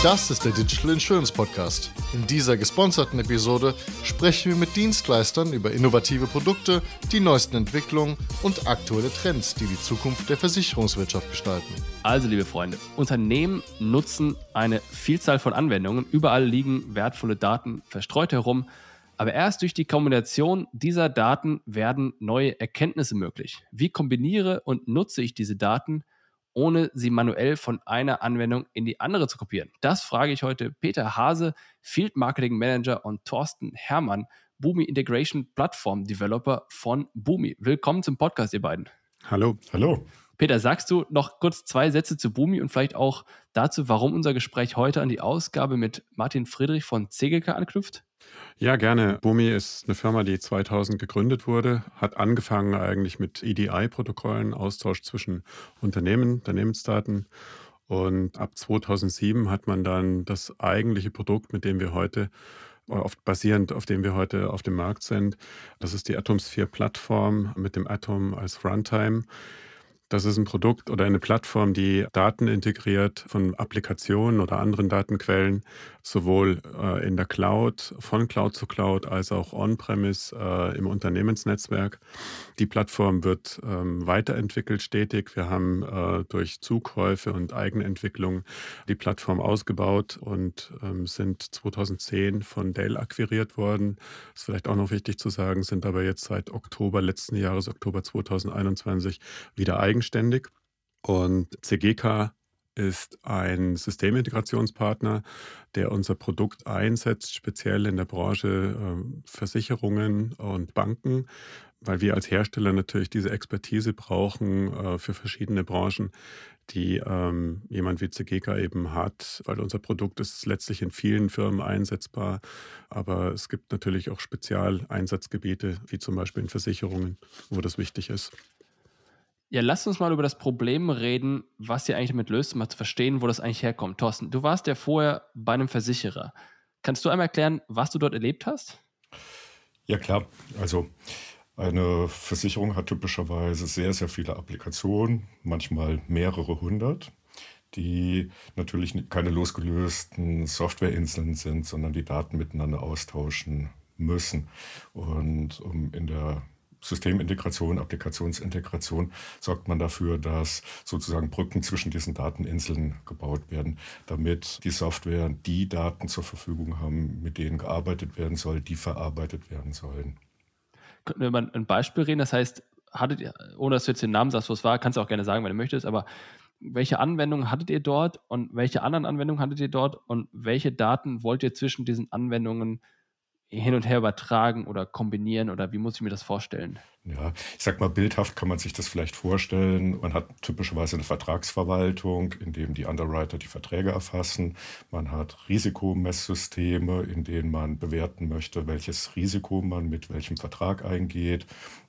Das ist der Digital Insurance Podcast. In dieser gesponserten Episode sprechen wir mit Dienstleistern über innovative Produkte, die neuesten Entwicklungen und aktuelle Trends, die die Zukunft der Versicherungswirtschaft gestalten. Also, liebe Freunde, Unternehmen nutzen eine Vielzahl von Anwendungen. Überall liegen wertvolle Daten verstreut herum. Aber erst durch die Kombination dieser Daten werden neue Erkenntnisse möglich. Wie kombiniere und nutze ich diese Daten, ohne sie manuell von einer Anwendung in die andere zu kopieren? Das frage ich heute Peter Hase, Field Marketing Manager und Thorsten Herrmann, Boomi Integration Plattform Developer von Boomi. Willkommen zum Podcast, ihr beiden. Hallo. Hallo. Peter, sagst du noch kurz zwei Sätze zu Boomi und vielleicht auch dazu, warum unser Gespräch heute an die Ausgabe mit Martin Friedrich von CGK anknüpft? Ja, gerne. Bumi ist eine Firma, die 2000 gegründet wurde, hat angefangen eigentlich mit EDI-Protokollen, Austausch zwischen Unternehmen, Unternehmensdaten. Und ab 2007 hat man dann das eigentliche Produkt, mit dem wir heute oft basierend, auf dem wir heute auf dem Markt sind. Das ist die Atoms4-Plattform mit dem Atom als Runtime. Das ist ein Produkt oder eine Plattform, die Daten integriert von Applikationen oder anderen Datenquellen, sowohl äh, in der Cloud, von Cloud zu Cloud, als auch on-premise äh, im Unternehmensnetzwerk. Die Plattform wird ähm, weiterentwickelt stetig. Wir haben äh, durch Zukäufe und Eigenentwicklung die Plattform ausgebaut und ähm, sind 2010 von Dell akquiriert worden. Ist vielleicht auch noch wichtig zu sagen, sind aber jetzt seit Oktober letzten Jahres, Oktober 2021, wieder eigen eigenständig. Und CGK ist ein Systemintegrationspartner, der unser Produkt einsetzt, speziell in der Branche äh, Versicherungen und Banken, weil wir als Hersteller natürlich diese Expertise brauchen äh, für verschiedene Branchen, die ähm, jemand wie CGK eben hat, weil unser Produkt ist letztlich in vielen Firmen einsetzbar, aber es gibt natürlich auch Spezialeinsatzgebiete, wie zum Beispiel in Versicherungen, wo das wichtig ist. Ja, lass uns mal über das Problem reden, was ihr eigentlich damit löst, um mal zu verstehen, wo das eigentlich herkommt. Thorsten, du warst ja vorher bei einem Versicherer. Kannst du einmal erklären, was du dort erlebt hast? Ja, klar. Also eine Versicherung hat typischerweise sehr, sehr viele Applikationen, manchmal mehrere hundert, die natürlich keine losgelösten Softwareinseln sind, sondern die Daten miteinander austauschen müssen. Und um in der Systemintegration, Applikationsintegration sorgt man dafür, dass sozusagen Brücken zwischen diesen Dateninseln gebaut werden, damit die Software die Daten zur Verfügung haben, mit denen gearbeitet werden soll, die verarbeitet werden sollen. Könnten wir mal ein Beispiel reden? Das heißt, hattet ihr, ohne dass du jetzt den Namen sagst, wo es war, kannst du auch gerne sagen, wenn du möchtest, aber welche Anwendungen hattet ihr dort und welche anderen Anwendungen hattet ihr dort und welche Daten wollt ihr zwischen diesen Anwendungen hin und her übertragen oder kombinieren oder wie muss ich mir das vorstellen? Ja, ich sag mal, bildhaft kann man sich das vielleicht vorstellen. Man hat typischerweise eine Vertragsverwaltung, in dem die Underwriter die Verträge erfassen. Man hat Risikomesssysteme, in denen man bewerten möchte, welches Risiko man mit welchem Vertrag eingeht.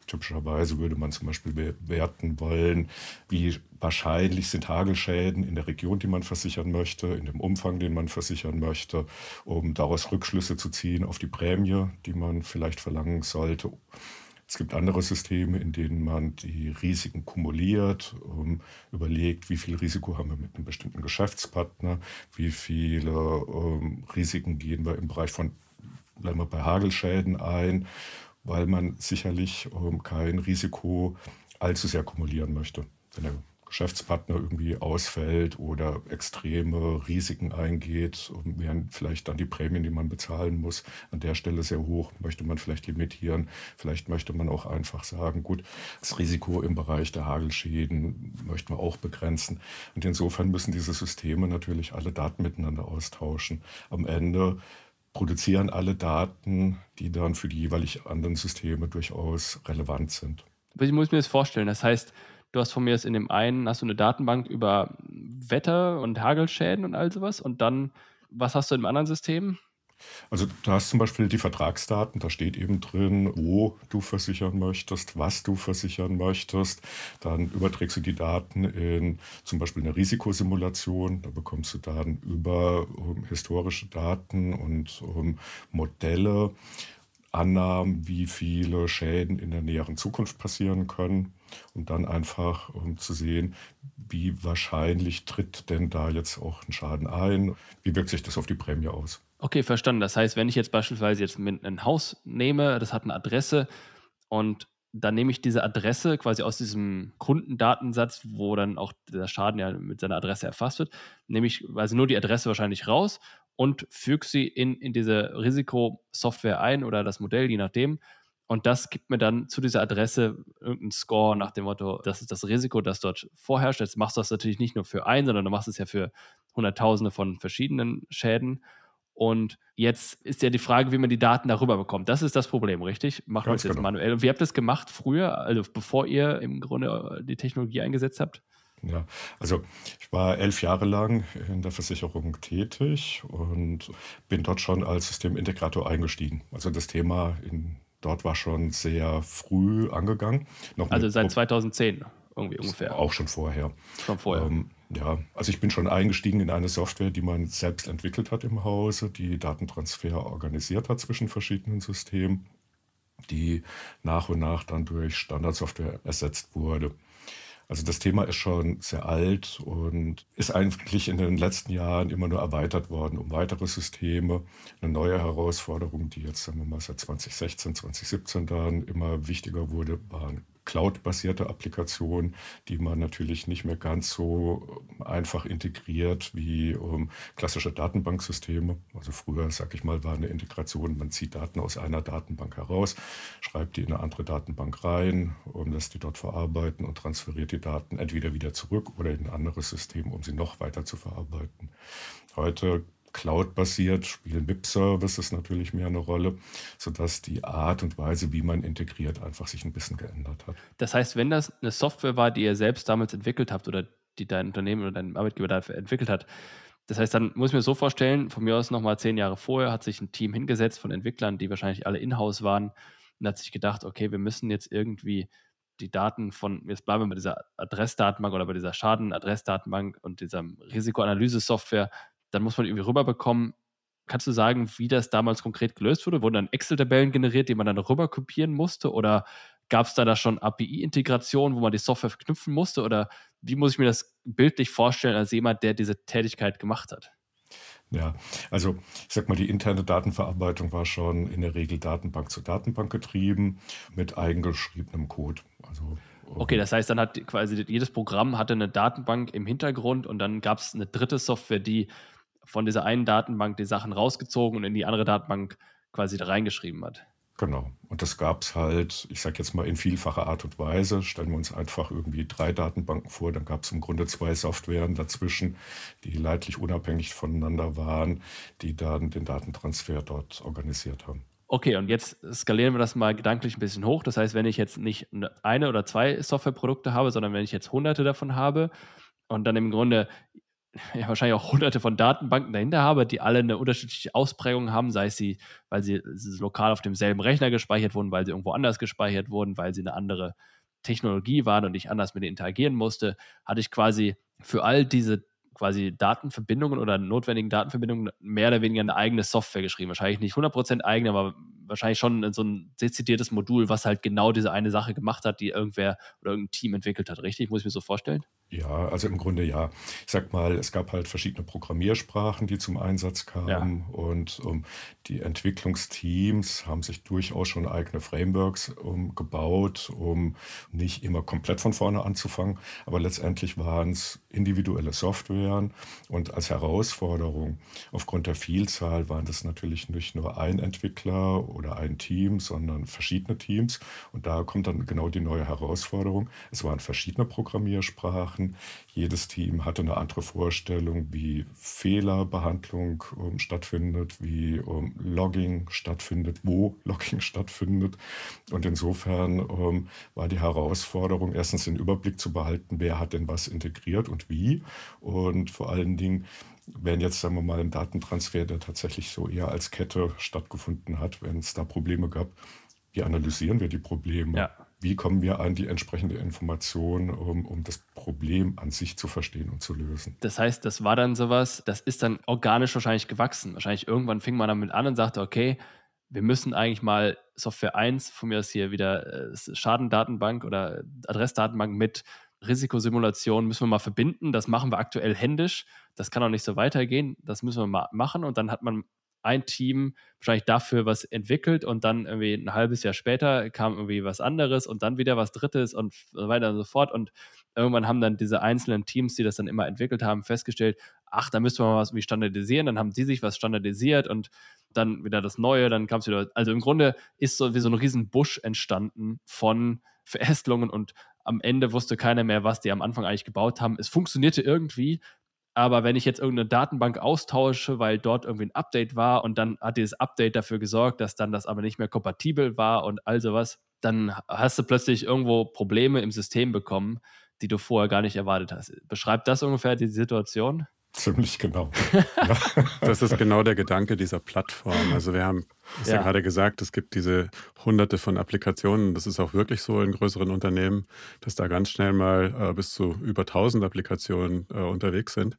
Typischerweise würde man zum Beispiel bewerten wollen, wie wahrscheinlich sind Hagelschäden in der Region, die man versichern möchte, in dem Umfang, den man versichern möchte, um daraus Rückschlüsse zu ziehen auf die Prämie, die man vielleicht verlangen sollte. Es gibt andere Systeme, in denen man die Risiken kumuliert, um, überlegt, wie viel Risiko haben wir mit einem bestimmten Geschäftspartner, wie viele um, Risiken gehen wir im Bereich von, bleiben wir bei Hagelschäden ein weil man sicherlich ähm, kein Risiko allzu sehr kumulieren möchte. Wenn der Geschäftspartner irgendwie ausfällt oder extreme Risiken eingeht, wären vielleicht dann die Prämien, die man bezahlen muss, an der Stelle sehr hoch, möchte man vielleicht limitieren. Vielleicht möchte man auch einfach sagen, gut, das Risiko im Bereich der Hagelschäden möchten wir auch begrenzen. Und insofern müssen diese Systeme natürlich alle Daten miteinander austauschen. Am Ende produzieren alle Daten, die dann für die jeweilig anderen Systeme durchaus relevant sind. Ich muss mir das vorstellen. Das heißt, du hast von mir jetzt in dem einen hast du eine Datenbank über Wetter und Hagelschäden und all sowas und dann was hast du im anderen System? Also du hast zum Beispiel die Vertragsdaten, da steht eben drin, wo du versichern möchtest, was du versichern möchtest. Dann überträgst du die Daten in zum Beispiel eine Risikosimulation. Da bekommst du dann über um, ähm, historische Daten und um, ähm, Modelle, Annahmen, wie viele Schäden in der näheren Zukunft passieren können. um dann einfach um zu sehen, wie wahrscheinlich tritt denn da jetzt auch ein Schaden ein, wie wirkt sich das auf die Prämie aus. Okay, verstanden. Das heißt, wenn ich jetzt beispielsweise jetzt ein Haus nehme, das hat eine Adresse und dann nehme ich diese Adresse quasi aus diesem Kundendatensatz, wo dann auch der Schaden ja mit seiner Adresse erfasst wird, nehme ich quasi nur die Adresse wahrscheinlich raus und füge sie in, in diese Risikosoftware ein oder das Modell, je nachdem. Und das gibt mir dann zu dieser Adresse irgendeinen Score nach dem Motto, das ist das Risiko, das dort vorherrscht. Jetzt machst du das natürlich nicht nur für einen, sondern du machst es ja für Hunderttausende von verschiedenen Schäden. Und jetzt ist ja die Frage, wie man die Daten darüber bekommt. Das ist das Problem, richtig? Machen wir es jetzt genau. manuell. Und wie habt ihr das gemacht früher, also bevor ihr im Grunde äh, die Technologie eingesetzt habt? Ja, also ich war elf Jahre lang in der Versicherung tätig und bin dort schon als Systemintegrator eingestiegen. Also das Thema in, dort war schon sehr früh angegangen. Noch also seit 2010 irgendwie ungefähr. Auch schon vorher. Schon vorher. Ähm, ja, also ich bin schon eingestiegen in eine Software, die man selbst entwickelt hat im Hause, die Datentransfer organisiert hat zwischen verschiedenen Systemen, die nach und nach dann durch Standardsoftware ersetzt wurde. Also das Thema ist schon sehr alt und ist eigentlich in den letzten Jahren immer nur erweitert worden um weitere Systeme. Eine neue Herausforderung, die jetzt sagen wir mal seit 2016, 2017 dann immer wichtiger wurde, waren Cloud-basierte Applikation, die man natürlich nicht mehr ganz so ähm, einfach integriert wie ähm, klassische Datenbanksysteme. Also früher, sag ich mal, war eine Integration, man zieht Daten aus einer Datenbank heraus, schreibt die in eine andere Datenbank rein, und lässt die dort verarbeiten und transferiert die Daten entweder wieder zurück oder in ein anderes System, um sie noch weiter zu verarbeiten. Heute Cloud-basiert spielen VIP-Services natürlich mehr eine Rolle, sodass die Art und Weise, wie man integriert, einfach sich ein bisschen geändert hat. Das heißt, wenn das eine Software war, die ihr selbst damals entwickelt habt oder die dein Unternehmen oder dein Arbeitgeber dafür entwickelt hat, das heißt, dann muss ich mir so vorstellen, von mir aus nochmal zehn Jahre vorher hat sich ein Team hingesetzt von Entwicklern, die wahrscheinlich alle in-house waren und hat sich gedacht, okay, wir müssen jetzt irgendwie die Daten von, jetzt bleiben wir bei dieser Adressdatenbank oder bei dieser Schadenadressdatenbank und dieser Risikoanalyse-Software, dann muss man irgendwie rüberbekommen. Kannst du sagen, wie das damals konkret gelöst wurde? Wurden dann Excel-Tabellen generiert, die man dann rüber kopieren musste? Oder gab es da, da schon API-Integration, wo man die Software verknüpfen musste? Oder wie muss ich mir das bildlich vorstellen als jemand, der diese Tätigkeit gemacht hat? Ja, also ich sag mal, die interne Datenverarbeitung war schon in der Regel Datenbank zu Datenbank getrieben mit eigengeschriebenem Code. Also Okay, das heißt, dann hat quasi jedes Programm hatte eine Datenbank im Hintergrund und dann gab es eine dritte Software, die von dieser einen Datenbank die Sachen rausgezogen und in die andere Datenbank quasi da reingeschrieben hat. Genau. Und das gab es halt, ich sage jetzt mal in vielfacher Art und Weise. Stellen wir uns einfach irgendwie drei Datenbanken vor, dann gab es im Grunde zwei Softwaren dazwischen, die leidlich unabhängig voneinander waren, die dann den Datentransfer dort organisiert haben. Okay, und jetzt skalieren wir das mal gedanklich ein bisschen hoch. Das heißt, wenn ich jetzt nicht eine oder zwei Softwareprodukte habe, sondern wenn ich jetzt hunderte davon habe und dann im Grunde ja, wahrscheinlich auch hunderte von Datenbanken dahinter habe, die alle eine unterschiedliche Ausprägung haben, sei es sie, weil sie lokal auf demselben Rechner gespeichert wurden, weil sie irgendwo anders gespeichert wurden, weil sie eine andere Technologie waren und ich anders mit denen interagieren musste, hatte ich quasi für all diese quasi Datenverbindungen oder notwendigen Datenverbindungen mehr oder weniger eine eigene Software geschrieben. Wahrscheinlich nicht 100% eigene, aber wahrscheinlich schon so ein dezidiertes Modul, was halt genau diese eine Sache gemacht hat, die irgendwer oder irgendein Team entwickelt hat. Richtig? Muss ich mir so vorstellen? Ja, also im Grunde ja. Ich sag mal, es gab halt verschiedene Programmiersprachen, die zum Einsatz kamen ja. und um, die Entwicklungsteams haben sich durchaus schon eigene Frameworks um, gebaut, um nicht immer komplett von vorne anzufangen, aber letztendlich waren es individuelle Softwaren und als Herausforderung aufgrund der Vielzahl waren das natürlich nicht nur ein Entwickler oder ein Team, sondern verschiedene Teams und da kommt dann genau die neue Herausforderung. Es waren verschiedene Programmiersprachen. Jedes Team hatte eine andere Vorstellung, wie Fehlerbehandlung ähm, stattfindet, wie ähm, Logging stattfindet, wo Logging stattfindet. Und insofern ähm, war die Herausforderung, erstens den Überblick zu behalten, wer hat denn was integriert und wie. Und vor allen Dingen, wenn jetzt, sagen wir mal, ein Datentransfer, der tatsächlich so eher als Kette stattgefunden hat, wenn es da Probleme gab, wie analysieren wir die Probleme? Ja wie kommen wir an die entsprechende Information, um, um das Problem an sich zu verstehen und zu lösen. Das heißt, das war dann sowas, das ist dann organisch wahrscheinlich gewachsen. Wahrscheinlich irgendwann fing man damit an und sagte, okay, wir müssen eigentlich mal Software 1, von mir aus hier wieder äh, Schadendatenbank oder Adressdatenbank mit Risikosimulation müssen wir mal verbinden. Das machen wir aktuell händisch. Das kann auch nicht so weitergehen. Das müssen wir mal machen. Und dann hat man ein Team wahrscheinlich dafür was entwickelt und dann irgendwie ein halbes Jahr später kam irgendwie was anderes und dann wieder was Drittes und so weiter und so fort. Und irgendwann haben dann diese einzelnen Teams, die das dann immer entwickelt haben, festgestellt, ach, da müsste man mal was irgendwie standardisieren. Dann haben die sich was standardisiert und dann wieder das Neue, dann kam es wieder. Also im Grunde ist so wie so ein riesen Busch entstanden von Verästelungen und am Ende wusste keiner mehr, was die am Anfang eigentlich gebaut haben. Es funktionierte irgendwie, aber wenn ich jetzt irgendeine Datenbank austausche, weil dort irgendwie ein Update war und dann hat dieses Update dafür gesorgt, dass dann das aber nicht mehr kompatibel war und all sowas, dann hast du plötzlich irgendwo Probleme im System bekommen, die du vorher gar nicht erwartet hast. Beschreibt das ungefähr die Situation? Ziemlich genau. das ist genau der Gedanke dieser Plattform. Also wir haben es ja. ja gerade gesagt, es gibt diese hunderte von Applikationen. Das ist auch wirklich so in größeren Unternehmen, dass da ganz schnell mal äh, bis zu über 1000 Applikationen äh, unterwegs sind.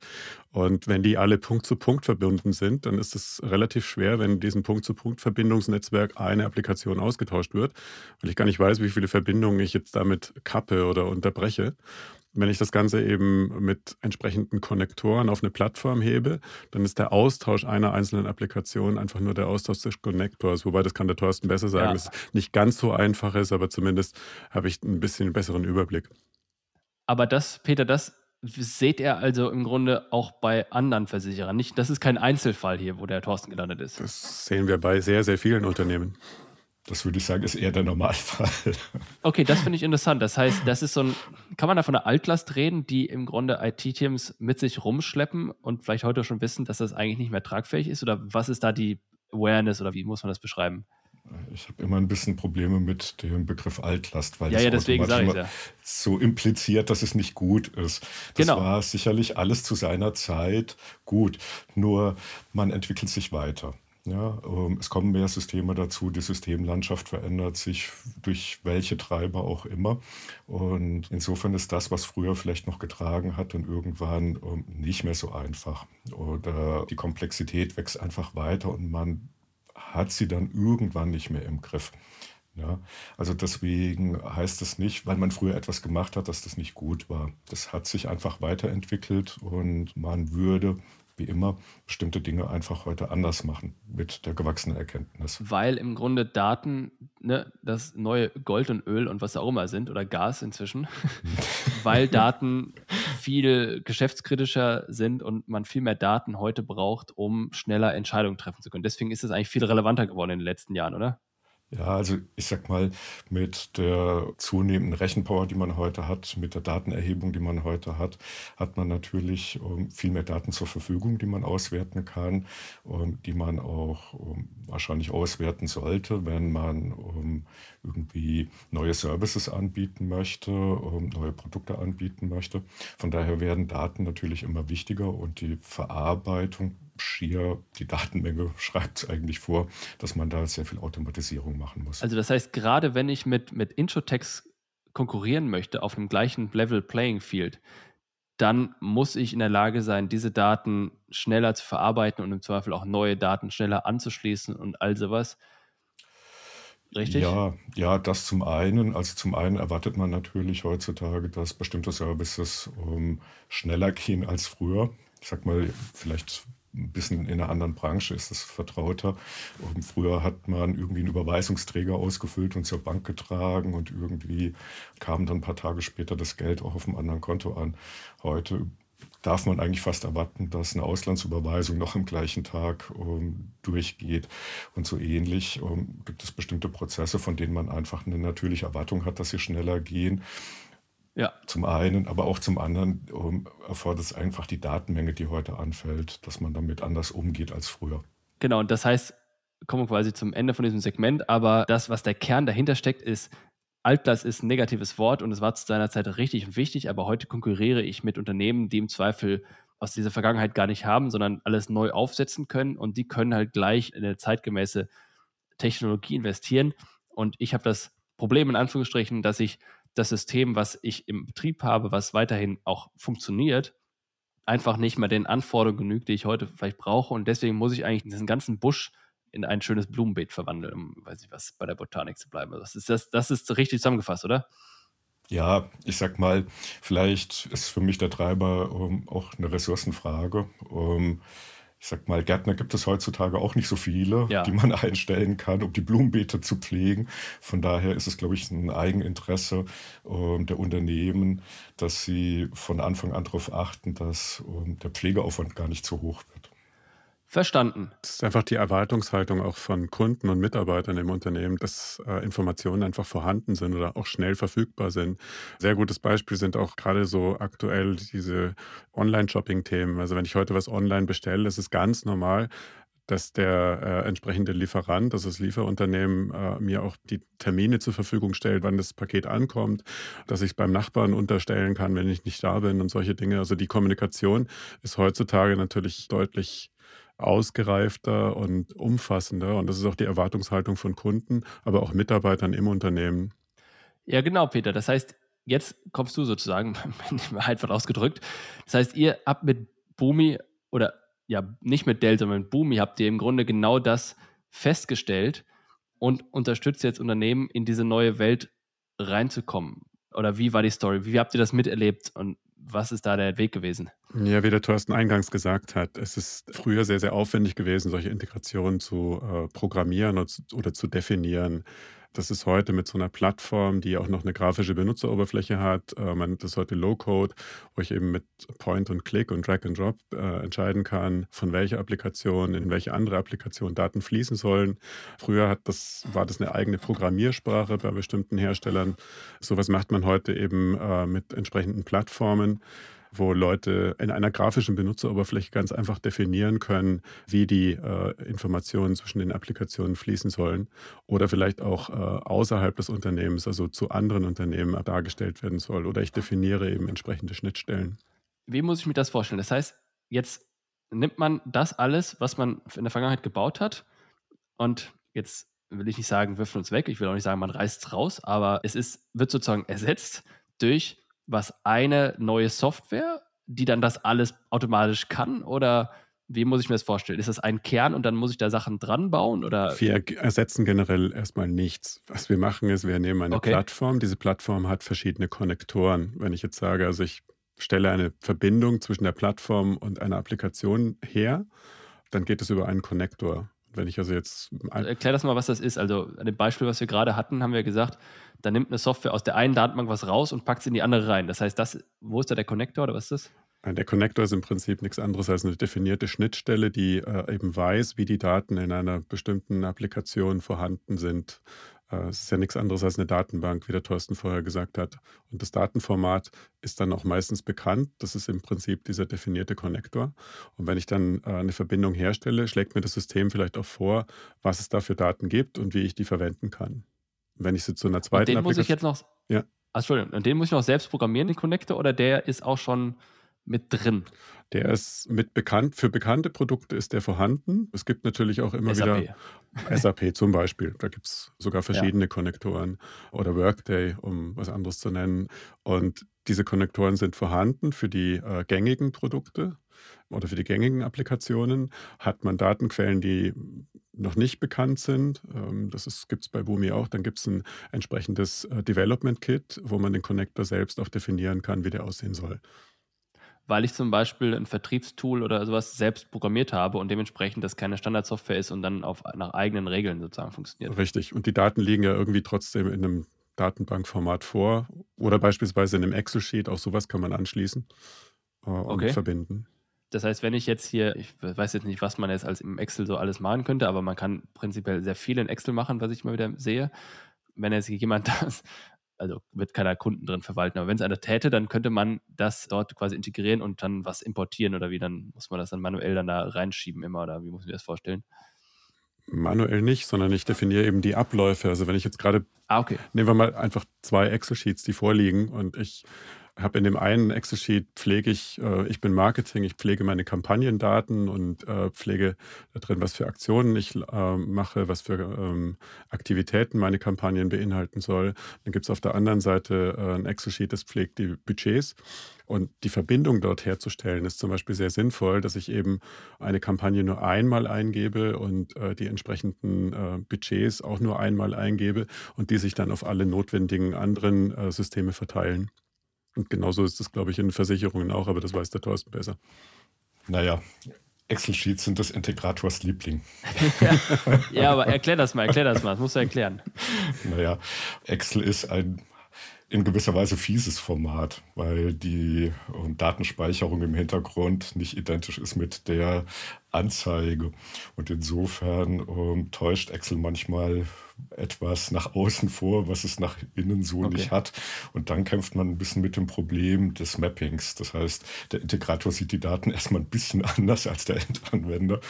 Und wenn die alle Punkt zu Punkt verbunden sind, dann ist es relativ schwer, wenn in diesem Punkt zu Punkt Verbindungsnetzwerk eine Applikation ausgetauscht wird, weil ich gar nicht weiß, wie viele Verbindungen ich jetzt damit kappe oder unterbreche. Wenn ich das Ganze eben mit entsprechenden Konnektoren auf eine Plattform hebe, dann ist der Austausch einer einzelnen Applikation einfach nur der Austausch des Konnektors. Wobei, das kann der Thorsten besser sagen, ja. dass es nicht ganz so einfach ist, aber zumindest habe ich ein bisschen besseren Überblick. Aber das, Peter, das seht ihr also im Grunde auch bei anderen Versicherern. Nicht, das ist kein Einzelfall hier, wo der Thorsten gelandet ist. Das sehen wir bei sehr, sehr vielen Unternehmen. Das würde ich sagen, ist eher der Normalfall. Okay, das finde ich interessant. Das heißt, das ist so ein, kann man da von einer Altlast reden, die im Grunde IT-Teams mit sich rumschleppen und vielleicht heute schon wissen, dass das eigentlich nicht mehr tragfähig ist? Oder was ist da die Awareness oder wie muss man das beschreiben? Ich habe immer ein bisschen Probleme mit dem Begriff Altlast, weil ja, ja, ich ja. so impliziert, dass es nicht gut ist. Das genau. war sicherlich alles zu seiner Zeit gut, nur man entwickelt sich weiter. Ja, ähm, es kommen mehr Systeme dazu, die Systemlandschaft verändert sich durch welche Treiber auch immer. Und insofern ist das, was früher vielleicht noch getragen hat, dann irgendwann ähm, nicht mehr so einfach. Oder die Komplexität wächst einfach weiter und man hat sie dann irgendwann nicht mehr im Griff. Ja, also deswegen heißt es nicht, weil man früher etwas gemacht hat, dass das nicht gut war. Das hat sich einfach weiterentwickelt und man würde wie immer bestimmte Dinge einfach heute anders machen mit der gewachsenen Erkenntnis. Weil im Grunde Daten ne, das neue Gold und Öl und was auch immer sind oder Gas inzwischen, weil Daten viel geschäftskritischer sind und man viel mehr Daten heute braucht, um schneller Entscheidungen treffen zu können. Deswegen ist es eigentlich viel relevanter geworden in den letzten Jahren, oder? Ja, also ich sag mal, mit der zunehmenden Rechenpower, die man heute hat, mit der Datenerhebung, die man heute hat, hat man natürlich ähm, viel mehr Daten zur Verfügung, die man auswerten kann die man auch ähm, wahrscheinlich auswerten sollte, wenn man um, irgendwie neue Services anbieten möchte, neue Produkte anbieten möchte. Von daher werden Daten natürlich immer wichtiger und die Verarbeitung schier die Datenmenge schreibt eigentlich vor, dass man da sehr viel Automatisierung machen muss. Also das heißt, gerade wenn ich mit, mit Introtext konkurrieren möchte auf einem gleichen Level Playing Field, dann muss ich in der Lage sein, diese Daten schneller zu verarbeiten und im Zweifel auch neue Daten schneller anzuschließen und all sowas. Richtig? Ja, ja, das zum einen. Also zum einen erwartet man natürlich heutzutage, dass bestimmte Services ähm, schneller gehen als früher. Ich sag mal, vielleicht ein bisschen in einer anderen Branche ist das vertrauter. Und früher hat man irgendwie einen Überweisungsträger ausgefüllt und zur Bank getragen und irgendwie kam dann ein paar Tage später das Geld auch auf einem anderen Konto an. Heute darf man eigentlich fast erwarten, dass eine Auslandsüberweisung noch am gleichen Tag um, durchgeht. Und so ähnlich um, gibt es bestimmte Prozesse, von denen man einfach eine natürliche Erwartung hat, dass sie schneller gehen. Ja. Zum einen, aber auch zum anderen um, erfordert es einfach die Datenmenge, die heute anfällt, dass man damit anders umgeht als früher. Genau, und das heißt, kommen wir quasi zum Ende von diesem Segment, aber das, was der Kern dahinter steckt, ist, Altglas ist ein negatives Wort und es war zu seiner Zeit richtig und wichtig, aber heute konkurriere ich mit Unternehmen, die im Zweifel aus dieser Vergangenheit gar nicht haben, sondern alles neu aufsetzen können und die können halt gleich in eine zeitgemäße Technologie investieren. Und ich habe das Problem in Anführungsstrichen, dass ich das System, was ich im Betrieb habe, was weiterhin auch funktioniert, einfach nicht mehr den Anforderungen genügt, die ich heute vielleicht brauche. Und deswegen muss ich eigentlich diesen ganzen Busch in ein schönes Blumenbeet verwandeln, um, weiß ich was, bei der Botanik zu bleiben. Also das ist, das, das ist richtig zusammengefasst, oder? Ja, ich sag mal, vielleicht ist für mich der Treiber ähm, auch eine Ressourcenfrage. Ähm, ich sag mal, Gärtner gibt es heutzutage auch nicht so viele, ja. die man einstellen kann, um die Blumenbeete zu pflegen. Von daher ist es, glaube ich, ein Eigeninteresse äh, der Unternehmen, dass sie von Anfang an darauf achten, dass äh, der Pflegeaufwand gar nicht zu hoch wird. Verstanden. Es ist einfach die Erwartungshaltung auch von Kunden und Mitarbeitern im Unternehmen, dass äh, Informationen einfach vorhanden sind oder auch schnell verfügbar sind. Sehr gutes Beispiel sind auch gerade so aktuell diese Online-Shopping-Themen. Also wenn ich heute was online bestelle, ist es ganz normal, dass der äh, entsprechende Lieferant, also das Lieferunternehmen, äh, mir auch die Termine zur Verfügung stellt, wann das Paket ankommt, dass ich es beim Nachbarn unterstellen kann, wenn ich nicht da bin und solche Dinge. Also die Kommunikation ist heutzutage natürlich deutlich ausgereifter und umfassender. Und das ist auch die Erwartungshaltung von Kunden, aber auch Mitarbeitern im Unternehmen. Ja, genau, Peter. Das heißt, jetzt kommst du sozusagen, einfach ausgedrückt. Das heißt, ihr habt mit Boomi oder ja, nicht mit Dell, sondern mit Boomi habt ihr im Grunde genau das festgestellt und unterstützt jetzt Unternehmen in diese neue Welt reinzukommen. Oder wie war die Story? Wie habt ihr das miterlebt und was ist da der Weg gewesen? Ja, wie der Thorsten eingangs gesagt hat, es ist früher sehr, sehr aufwendig gewesen, solche Integrationen zu äh, programmieren oder zu definieren. Das ist heute mit so einer Plattform, die auch noch eine grafische Benutzeroberfläche hat. Äh, man das heute Low-Code, wo ich eben mit Point und Click und Drag and Drop äh, entscheiden kann, von welcher Applikation in welche andere Applikation Daten fließen sollen. Früher hat das, war das eine eigene Programmiersprache bei bestimmten Herstellern. Sowas macht man heute eben äh, mit entsprechenden Plattformen wo Leute in einer grafischen Benutzeroberfläche ganz einfach definieren können, wie die äh, Informationen zwischen den Applikationen fließen sollen oder vielleicht auch äh, außerhalb des Unternehmens, also zu anderen Unternehmen dargestellt werden soll. Oder ich definiere eben entsprechende Schnittstellen. Wie muss ich mir das vorstellen? Das heißt, jetzt nimmt man das alles, was man in der Vergangenheit gebaut hat und jetzt will ich nicht sagen, wirft uns weg, ich will auch nicht sagen, man reißt es raus, aber es ist, wird sozusagen ersetzt durch was eine neue Software, die dann das alles automatisch kann? Oder wie muss ich mir das vorstellen? Ist das ein Kern und dann muss ich da Sachen dran bauen? Oder? Wir ersetzen generell erstmal nichts. Was wir machen ist, wir nehmen eine okay. Plattform. Diese Plattform hat verschiedene Konnektoren. Wenn ich jetzt sage, also ich stelle eine Verbindung zwischen der Plattform und einer Applikation her, dann geht es über einen Konnektor. Wenn ich also jetzt. Erklär das mal, was das ist. Also, an dem Beispiel, was wir gerade hatten, haben wir gesagt, da nimmt eine Software aus der einen Datenbank was raus und packt es in die andere rein. Das heißt, das, wo ist da der Connector oder was ist das? Der Connector ist im Prinzip nichts anderes als eine definierte Schnittstelle, die äh, eben weiß, wie die Daten in einer bestimmten Applikation vorhanden sind. Äh, es ist ja nichts anderes als eine Datenbank, wie der Thorsten vorher gesagt hat. Und das Datenformat ist dann auch meistens bekannt. Das ist im Prinzip dieser definierte Connector. Und wenn ich dann äh, eine Verbindung herstelle, schlägt mir das System vielleicht auch vor, was es da für Daten gibt und wie ich die verwenden kann. Wenn ich sie zu einer zweiten und den muss ich jetzt noch. Ja. Ach, Entschuldigung, und den muss ich noch selbst programmieren, den Connector, oder der ist auch schon mit drin? Der ist mit bekannt, für bekannte Produkte ist der vorhanden. Es gibt natürlich auch immer SAP. wieder SAP zum Beispiel. Da gibt es sogar verschiedene ja. Konnektoren oder Workday, um was anderes zu nennen. Und diese Konnektoren sind vorhanden für die äh, gängigen Produkte oder für die gängigen Applikationen. Hat man Datenquellen, die noch nicht bekannt sind, ähm, das gibt es bei Boomi auch, dann gibt es ein entsprechendes äh, Development Kit, wo man den Connector selbst auch definieren kann, wie der aussehen soll weil ich zum Beispiel ein Vertriebstool oder sowas selbst programmiert habe und dementsprechend das keine Standardsoftware ist und dann auf, nach eigenen Regeln sozusagen funktioniert. Richtig. Und die Daten liegen ja irgendwie trotzdem in einem Datenbankformat vor oder beispielsweise in einem Excel-Sheet. Auch sowas kann man anschließen äh, und okay. verbinden. Das heißt, wenn ich jetzt hier, ich weiß jetzt nicht, was man jetzt als im Excel so alles machen könnte, aber man kann prinzipiell sehr viel in Excel machen, was ich mal wieder sehe. Wenn jetzt jemand das also wird keiner Kunden drin verwalten. Aber wenn es einer täte, dann könnte man das dort quasi integrieren und dann was importieren oder wie, dann muss man das dann manuell dann da reinschieben immer oder wie muss man das vorstellen? Manuell nicht, sondern ich definiere eben die Abläufe. Also wenn ich jetzt gerade, ah, okay. nehmen wir mal einfach zwei Excel-Sheets, die vorliegen und ich habe in dem einen Excel-Sheet pflege ich, äh, ich bin Marketing, ich pflege meine Kampagnendaten und äh, pflege da drin, was für Aktionen ich äh, mache, was für ähm, Aktivitäten meine Kampagnen beinhalten soll. Dann gibt es auf der anderen Seite äh, ein Excel-Sheet, das pflegt die Budgets. Und die Verbindung dort herzustellen, ist zum Beispiel sehr sinnvoll, dass ich eben eine Kampagne nur einmal eingebe und äh, die entsprechenden äh, Budgets auch nur einmal eingebe und die sich dann auf alle notwendigen anderen äh, Systeme verteilen. Und genauso ist das, glaube ich, in Versicherungen auch, aber das weiß der Thorsten besser. Naja, Excel-Sheets sind des Integrators Liebling. ja, aber erklär das mal, erklär das mal, das musst du erklären. Naja, Excel ist ein in gewisser Weise fieses Format, weil die um, Datenspeicherung im Hintergrund nicht identisch ist mit der Anzeige. Und insofern um, täuscht Excel manchmal etwas nach außen vor, was es nach innen so okay. nicht hat. Und dann kämpft man ein bisschen mit dem Problem des Mappings. Das heißt, der Integrator sieht die Daten erstmal ein bisschen anders als der Endanwender.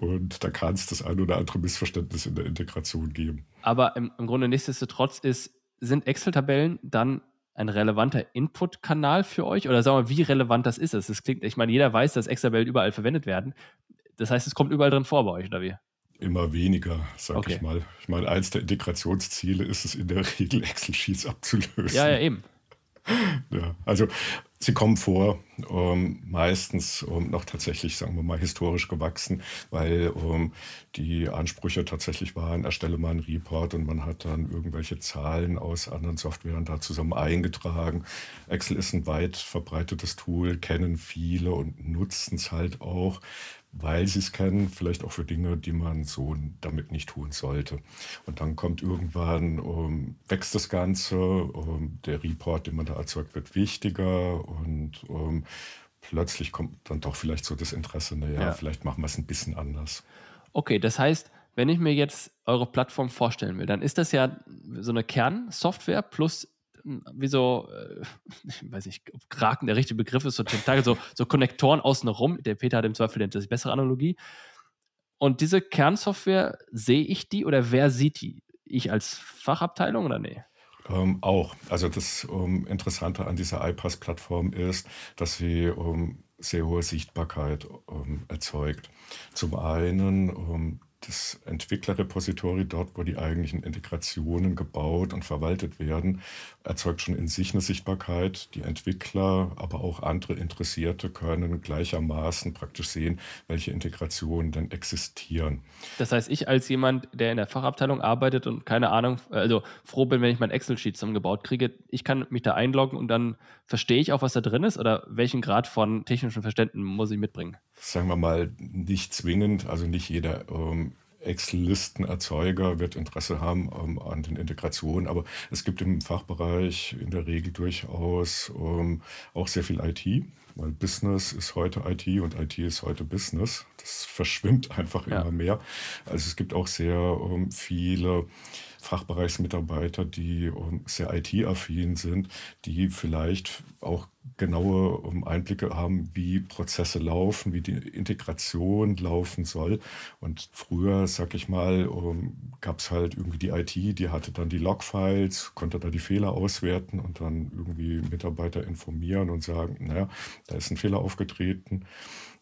Und da kann es das ein oder andere Missverständnis in der Integration geben. Aber im, im Grunde nichtsdestotrotz ist sind Excel-Tabellen dann ein relevanter Input-Kanal für euch? Oder sagen wir, wie relevant das ist? Das klingt, ich meine, jeder weiß, dass Excel-Tabellen überall verwendet werden. Das heißt, es kommt überall drin vor bei euch, oder wie? Immer weniger, sag okay. ich mal. Ich meine, eins der Integrationsziele ist es in der Regel, Excel-Sheets abzulösen. Ja, ja, eben. Ja, also sie kommen vor, ähm, meistens ähm, noch tatsächlich, sagen wir mal, historisch gewachsen, weil ähm, die Ansprüche tatsächlich waren, erstelle mal einen Report und man hat dann irgendwelche Zahlen aus anderen Softwaren da zusammen eingetragen. Excel ist ein weit verbreitetes Tool, kennen viele und nutzen es halt auch weil sie es kennen, vielleicht auch für Dinge, die man so damit nicht tun sollte. Und dann kommt irgendwann, um, wächst das Ganze, um, der Report, den man da erzeugt, wird wichtiger und um, plötzlich kommt dann doch vielleicht so das Interesse, naja, ja. vielleicht machen wir es ein bisschen anders. Okay, das heißt, wenn ich mir jetzt eure Plattform vorstellen will, dann ist das ja so eine Kernsoftware plus wie so, äh, ich weiß nicht, ob Kraken der richtige Begriff ist, so Tentakel, so, so Konnektoren außenrum. Der Peter hat im Zweifel die bessere Analogie. Und diese Kernsoftware, sehe ich die oder wer sieht die? Ich als Fachabteilung oder nee? Ähm, auch. Also das ähm, Interessante an dieser iPass-Plattform ist, dass sie ähm, sehr hohe Sichtbarkeit ähm, erzeugt. Zum einen ähm, das Entwicklerrepository, dort wo die eigentlichen Integrationen gebaut und verwaltet werden, erzeugt schon in sich eine Sichtbarkeit. Die Entwickler, aber auch andere Interessierte können gleichermaßen praktisch sehen, welche Integrationen denn existieren. Das heißt, ich als jemand, der in der Fachabteilung arbeitet und keine Ahnung, also froh bin, wenn ich mein Excel-Sheet zusammengebaut kriege, ich kann mich da einloggen und dann verstehe ich auch, was da drin ist oder welchen Grad von technischen Verständnissen muss ich mitbringen? Sagen wir mal, nicht zwingend, also nicht jeder ähm, Excel-Listenerzeuger wird Interesse haben ähm, an den Integrationen, aber es gibt im Fachbereich in der Regel durchaus ähm, auch sehr viel IT, weil Business ist heute IT und IT ist heute Business. Das verschwimmt einfach ja. immer mehr. Also es gibt auch sehr ähm, viele Fachbereichsmitarbeiter, die um, sehr IT-affin sind, die vielleicht auch genaue Einblicke haben, wie Prozesse laufen, wie die Integration laufen soll. Und früher, sag ich mal, um, gab es halt irgendwie die IT, die hatte dann die Logfiles, konnte da die Fehler auswerten und dann irgendwie Mitarbeiter informieren und sagen, naja, da ist ein Fehler aufgetreten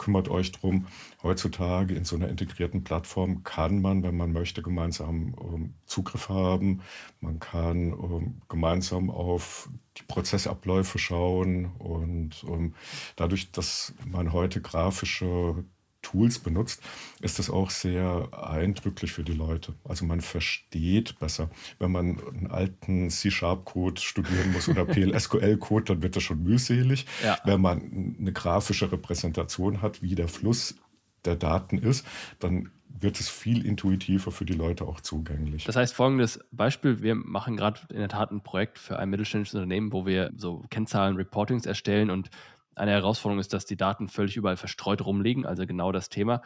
kümmert euch drum. Heutzutage in so einer integrierten Plattform kann man, wenn man möchte, gemeinsam ähm, Zugriff haben. Man kann ähm, gemeinsam auf die Prozessabläufe schauen und ähm, dadurch, dass man heute grafische Tools benutzt, ist das auch sehr eindrücklich für die Leute. Also man versteht besser. Wenn man einen alten C-Sharp-Code studieren muss oder PLSQL-Code, dann wird das schon mühselig. Ja. Wenn man eine grafische Repräsentation hat, wie der Fluss der Daten ist, dann wird es viel intuitiver für die Leute auch zugänglich. Das heißt, folgendes Beispiel, wir machen gerade in der Tat ein Projekt für ein mittelständisches Unternehmen, wo wir so Kennzahlen, Reportings erstellen und eine Herausforderung ist, dass die Daten völlig überall verstreut rumliegen, also genau das Thema.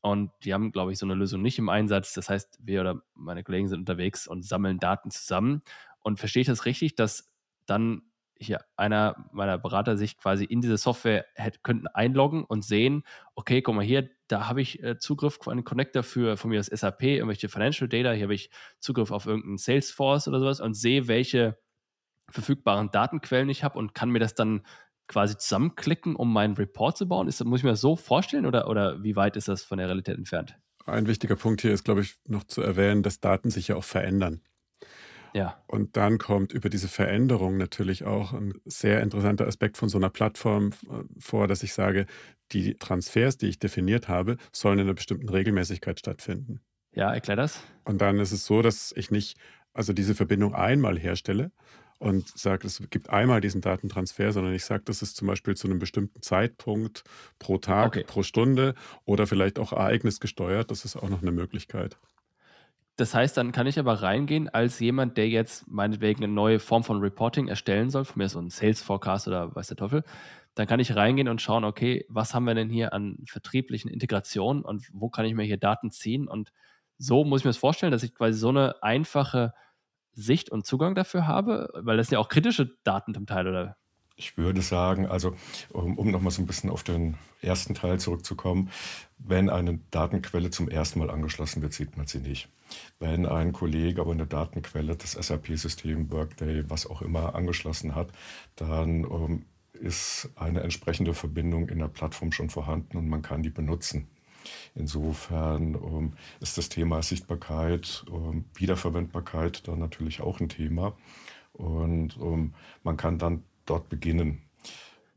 Und die haben, glaube ich, so eine Lösung nicht im Einsatz. Das heißt, wir oder meine Kollegen sind unterwegs und sammeln Daten zusammen. Und verstehe ich das richtig, dass dann hier einer meiner Berater sich quasi in diese Software hätte, könnten einloggen und sehen, okay, guck mal hier, da habe ich äh, Zugriff auf einen Connector für von mir das SAP, irgendwelche Financial Data, hier habe ich Zugriff auf irgendeinen Salesforce oder sowas und sehe, welche verfügbaren Datenquellen ich habe und kann mir das dann quasi zusammenklicken, um meinen Report zu bauen? Ist, muss ich mir das so vorstellen oder, oder wie weit ist das von der Realität entfernt? Ein wichtiger Punkt hier ist, glaube ich, noch zu erwähnen, dass Daten sich ja auch verändern. Ja. Und dann kommt über diese Veränderung natürlich auch ein sehr interessanter Aspekt von so einer Plattform äh, vor, dass ich sage, die Transfers, die ich definiert habe, sollen in einer bestimmten Regelmäßigkeit stattfinden. Ja, erklär das. Und dann ist es so, dass ich nicht also diese Verbindung einmal herstelle, und sage, es gibt einmal diesen Datentransfer, sondern ich sage, das ist zum Beispiel zu einem bestimmten Zeitpunkt pro Tag, okay. pro Stunde oder vielleicht auch ereignisgesteuert. Das ist auch noch eine Möglichkeit. Das heißt, dann kann ich aber reingehen als jemand, der jetzt meinetwegen eine neue Form von Reporting erstellen soll, von mir so ein Sales Forecast oder weiß der Teufel. Dann kann ich reingehen und schauen, okay, was haben wir denn hier an vertrieblichen Integrationen und wo kann ich mir hier Daten ziehen? Und so muss ich mir das vorstellen, dass ich quasi so eine einfache Sicht und Zugang dafür habe? Weil das sind ja auch kritische Daten zum Teil, oder? Ich würde sagen, also um, um nochmal so ein bisschen auf den ersten Teil zurückzukommen, wenn eine Datenquelle zum ersten Mal angeschlossen wird, sieht man sie nicht. Wenn ein Kollege aber eine Datenquelle, das SAP-System, Workday, was auch immer angeschlossen hat, dann um, ähm, ist eine entsprechende Verbindung in der Plattform schon vorhanden und man kann die benutzen. Insofern ähm, ist das Thema Sichtbarkeit, ähm, Wiederverwendbarkeit dann natürlich auch ein Thema. Und man kann dann dort beginnen.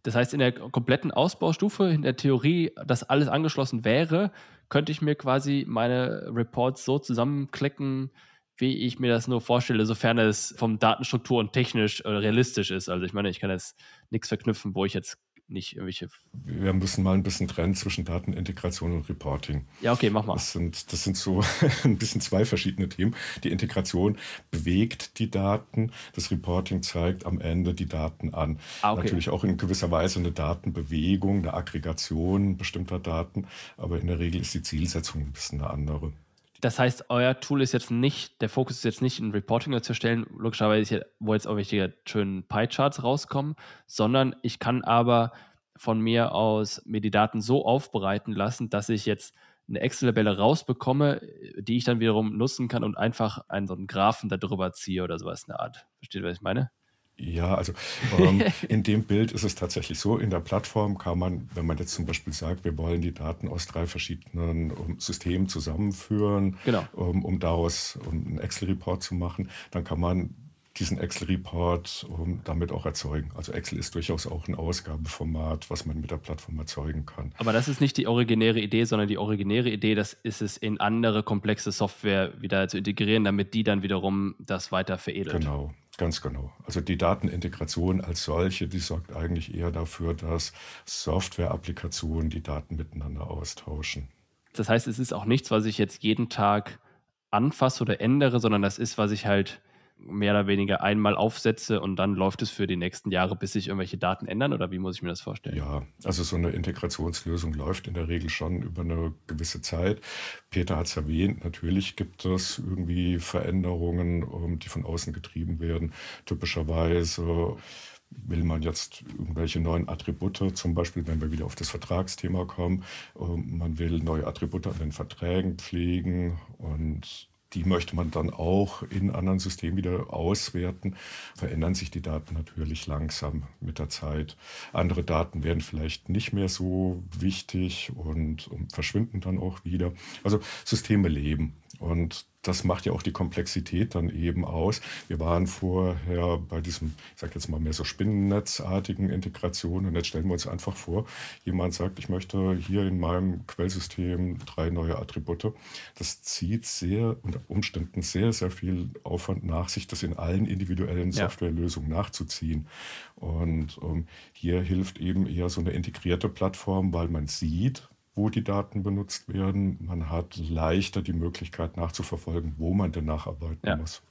Das heißt, in der kompletten Ausbaustufe, in der Theorie, dass alles angeschlossen wäre, könnte ich mir quasi meine Reports so zusammenklicken, wie ich mir das nur vorstelle, sofern es vom Datenstruktur und technisch äh, realistisch ist. Also ich meine, ich kann jetzt nichts verknüpfen, wo ich jetzt nicht irgendwelche. Wir müssen mal ein bisschen trennen zwischen Datenintegration und Reporting. Ja, okay, mach mal. Das sind, das sind so ein bisschen zwei verschiedene Themen. Die Integration bewegt die Daten, das Reporting zeigt am Ende die Daten an. Ah, okay. Natürlich auch in gewisser Weise eine Datenbewegung, eine Aggregation bestimmter Daten, aber in der Regel ist die Zielsetzung ein bisschen eine andere. Das heißt, euer Tool ist jetzt nicht, der Fokus ist jetzt nicht ein Reporting zu erstellen, logischerweise, wo jetzt irgendwelche schönen Pie-Charts rauskommen, sondern ich kann aber von mir aus mir die Daten so aufbereiten lassen, dass ich jetzt eine Excel-Tabelle rausbekomme, die ich dann wiederum nutzen kann und einfach einen so einen Graphen darüber ziehe oder sowas in der Art. Versteht ihr, was ich meine? Ja, also ähm, in dem Bild ist es tatsächlich so, in der Plattform kann man, wenn man jetzt zum Beispiel sagt, wir wollen die Daten aus drei verschiedenen um, ähm, Systemen zusammenführen, genau. um, um daraus um, einen Excel-Report zu machen, dann kann man diesen Excel-Report um, damit auch erzeugen. Also Excel ist durchaus auch ein Ausgabeformat, was man mit der Plattform erzeugen kann. Aber das ist nicht die originäre Idee, sondern die originäre Idee, das ist es in andere komplexe Software wieder zu integrieren, damit die dann wiederum das weiter veredelt. Genau, Ganz genau. Also die Datenintegration als solche, die sorgt eigentlich eher dafür, dass Software-Applikationen die Daten miteinander austauschen. Das heißt, es ist auch nichts, was ich jetzt jeden Tag anfasse oder ändere, sondern das ist, was ich halt mehr oder weniger einmal aufsetze und dann läuft es für die nächsten Jahre, bis sich irgendwelche Daten ändern? Oder wie muss ich mir das vorstellen? Ja, also so eine Integrationslösung läuft in der Regel schon über eine gewisse Zeit. Peter hat es erwähnt, natürlich gibt es irgendwie Veränderungen, ähm, die von außen getrieben werden. Typischerweise will man jetzt irgendwelche neuen Attribute, zum Beispiel, wenn wir wieder auf das Vertragsthema kommen, ähm, man will neue Attribute an den Verträgen pflegen und die möchte man dann auch in anderen Systemen wieder auswerten. Verändern sich die Daten natürlich langsam mit der Zeit. Andere Daten werden vielleicht nicht mehr so wichtig und, und verschwinden dann auch wieder. Also Systeme leben. Und das macht ja auch die Komplexität dann eben aus. Wir waren vorher bei diesem, ich sage jetzt mal mehr so spinnennetzartigen Integrationen und jetzt stellen wir uns einfach vor, jemand sagt, ich möchte hier in meinem Quellsystem drei neue Attribute. Das zieht sehr unter Umständen sehr, sehr viel Aufwand nach sich, das in allen individuellen Softwarelösungen ja. nachzuziehen. Und um, ähm, hier hilft eben eher so eine integrierte Plattform, weil man sieht, wo die Daten benutzt werden. Man hat leichter die Möglichkeit nachzuverfolgen, wo man denn nacharbeiten ja. muss.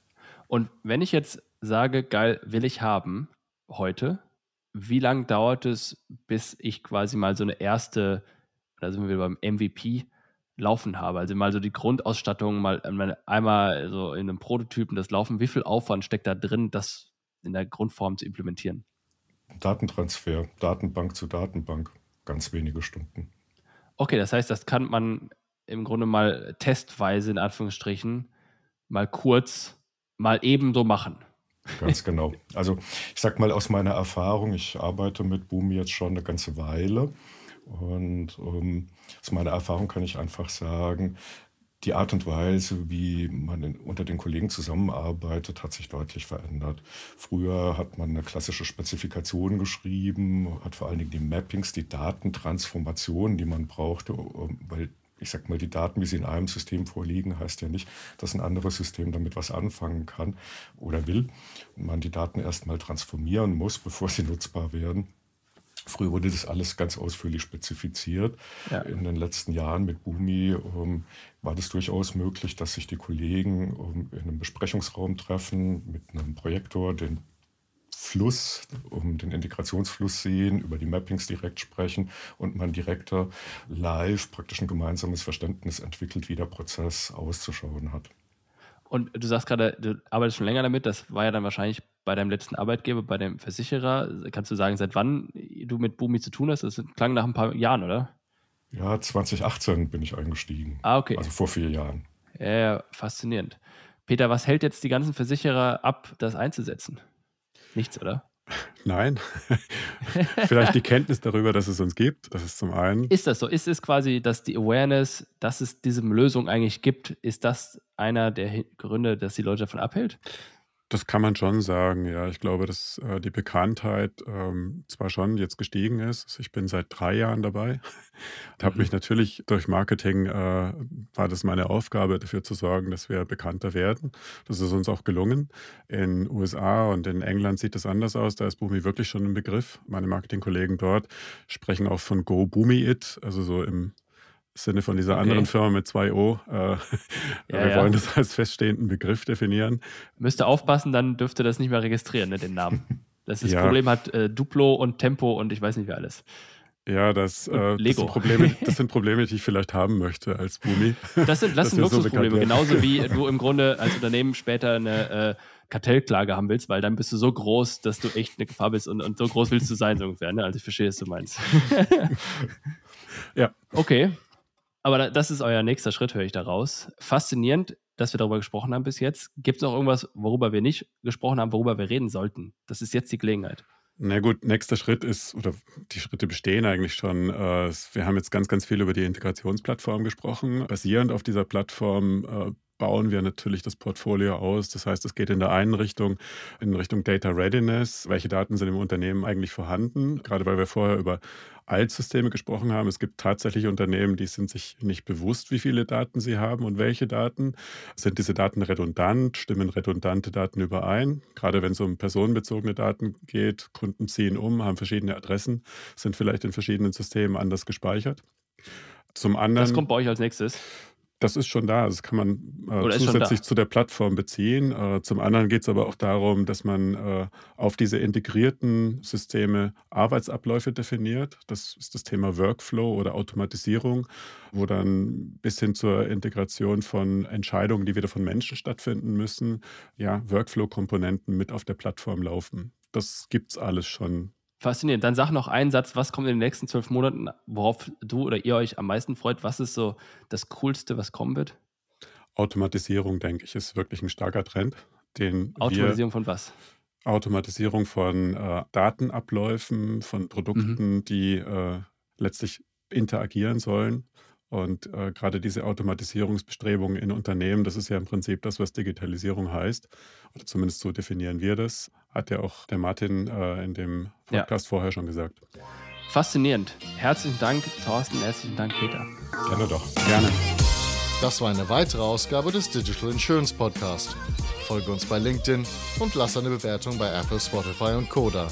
Und wenn ich jetzt sage, geil, will ich haben heute, wie lange dauert es, bis ich quasi mal so eine erste, da sind wir beim MVP, laufen habe? Also mal so die Grundausstattung, mal einmal so in einem Prototypen das Laufen. Wie viel Aufwand steckt da drin, das in der Grundform zu implementieren? Datentransfer, Datenbank zu Datenbank, ganz wenige Stunden. Okay, das heißt, das kann man im Grunde mal testweise in Anführungsstrichen mal kurz mal eben so machen. Ganz genau. Also ich sag mal aus meiner Erfahrung, ich arbeite mit Boom jetzt schon eine ganze Weile. Und ähm, aus meiner Erfahrung kann ich einfach sagen, die Art und Weise, wie man unter den Kollegen zusammenarbeitet, hat sich deutlich verändert. Früher hat man eine klassische Spezifikation geschrieben, hat vor allen Dingen die Mappings, die Datentransformationen, die man brauchte, weil ich sag mal, die Daten, wie sie in einem System vorliegen, heißt ja nicht, dass ein anderes System damit was anfangen kann oder will. Und man die Daten erstmal transformieren muss, bevor sie nutzbar werden. Früher wurde das alles ganz ausführlich spezifiziert. Ja. In den letzten Jahren mit Bumi ähm, war das durchaus möglich, dass sich die Kollegen ähm, in einem Besprechungsraum treffen, mit einem Projektor den Fluss, um den Integrationsfluss sehen, über die Mappings direkt sprechen und man direkter live praktisch ein gemeinsames Verständnis entwickelt, wie der Prozess auszuschauen hat. Und du sagst gerade, du arbeitest schon länger damit. Das war ja dann wahrscheinlich bei deinem letzten Arbeitgeber, bei dem Versicherer. Kannst du sagen, seit wann du mit Bumi zu tun hast? Das klang nach ein paar Jahren, oder? Ja, 2018 bin ich eingestiegen. Ah, okay. Also vor vier Jahren. Ja, ja, faszinierend. Peter, was hält jetzt die ganzen Versicherer ab, das einzusetzen? Nichts, oder? Nein. Vielleicht die Kenntnis darüber, dass es uns gibt. Das ist zum einen. Ist das so? Ist es quasi, dass die Awareness, dass es diese Lösung eigentlich gibt, ist das einer der Gründe, dass die Leute davon abhält? Das kann man schon sagen, ja. Ich glaube, dass äh, die Bekanntheit ähm, zwar schon jetzt gestiegen ist. Ich bin seit drei Jahren dabei. habe mhm. mich natürlich durch Marketing, äh, war das meine Aufgabe, dafür zu sorgen, dass wir bekannter werden. Das ist uns auch gelungen. In USA und in England sieht das anders aus. Da ist Boomi wirklich schon ein Begriff. Meine Marketingkollegen dort sprechen auch von Go Boomi It, also so im Sinne von dieser okay. anderen Firma mit zwei O. Äh, ja, wir ja. wollen das als feststehenden Begriff definieren. Müsste aufpassen, dann dürfte das nicht mehr registrieren, ne, den Namen. Das, ist ja. Problem hat äh, Duplo und Tempo und ich weiß nicht wer alles. Ja, das, äh, das, sind Probleme, das sind Probleme, die ich vielleicht haben möchte als Bumi. Das sind, das sind Luxusprobleme, so genauso wie du im Grunde als Unternehmen später eine äh, Kartellklage haben willst, weil dann bist du so groß, dass du echt eine Gefahr bist und, und so groß willst du sein, so ungefähr. Ne? Also ich verstehe, was du meinst. ja. Okay, aber das ist euer nächster Schritt, höre ich daraus. Faszinierend, dass wir darüber gesprochen haben bis jetzt. Gibt es noch irgendwas, worüber wir nicht gesprochen haben, worüber wir reden sollten? Das ist jetzt die Gelegenheit. Na gut, nächster Schritt ist, oder die Schritte bestehen eigentlich schon. Äh, wir haben jetzt ganz, ganz viel über die Integrationsplattform gesprochen. Basierend auf dieser Plattform äh, bauen wir natürlich das Portfolio aus. Das heißt, es geht in der einen Richtung, in Richtung Data Readiness. Welche Daten sind im Unternehmen eigentlich vorhanden? Gerade weil wir vorher über Altsysteme gesprochen haben. Es gibt tatsächlich Unternehmen, die sind sich nicht bewusst, wie viele Daten sie haben und welche Daten. Sind diese Daten redundant? Stimmen redundante Daten überein? Gerade wenn es um personenbezogene Daten geht, Kunden ziehen um, haben verschiedene Adressen, sind vielleicht in verschiedenen Systemen anders gespeichert. Zum anderen. Das kommt bei euch als nächstes. Das ist schon da. Das kann man äh, zusätzlich zu der Plattform beziehen. Äh, zum anderen geht es aber auch darum, dass man äh, auf diese integrierten Systeme Arbeitsabläufe definiert. Das ist das Thema Workflow oder Automatisierung, wo dann bis hin zur Integration von Entscheidungen, die wieder von Menschen stattfinden müssen, ja, Workflow-Komponenten mit auf der Plattform laufen. Das gibt es alles schon Faszinierend. Dann sag noch einen Satz, was kommt in den nächsten zwölf Monaten, worauf du oder ihr euch am meisten freut? Was ist so das Coolste, was kommen wird? Automatisierung, denke ich, ist wirklich ein starker Trend. Den Automatisierung von was? Automatisierung von äh, Datenabläufen, von Produkten, mhm. die äh, letztlich interagieren sollen. Und äh, gerade diese Automatisierungsbestrebungen in Unternehmen, das ist ja im Prinzip das, was Digitalisierung heißt. Oder zumindest so definieren wir das. Hat ja auch der Martin äh, in dem Podcast ja. vorher schon gesagt. Faszinierend. Herzlichen Dank, Thorsten. Herzlichen Dank, Peter. Gerne doch. Gerne. Das war eine weitere Ausgabe des Digital Insurance Podcast. Folge uns bei LinkedIn und lass eine Bewertung bei Apple, Spotify und Koda.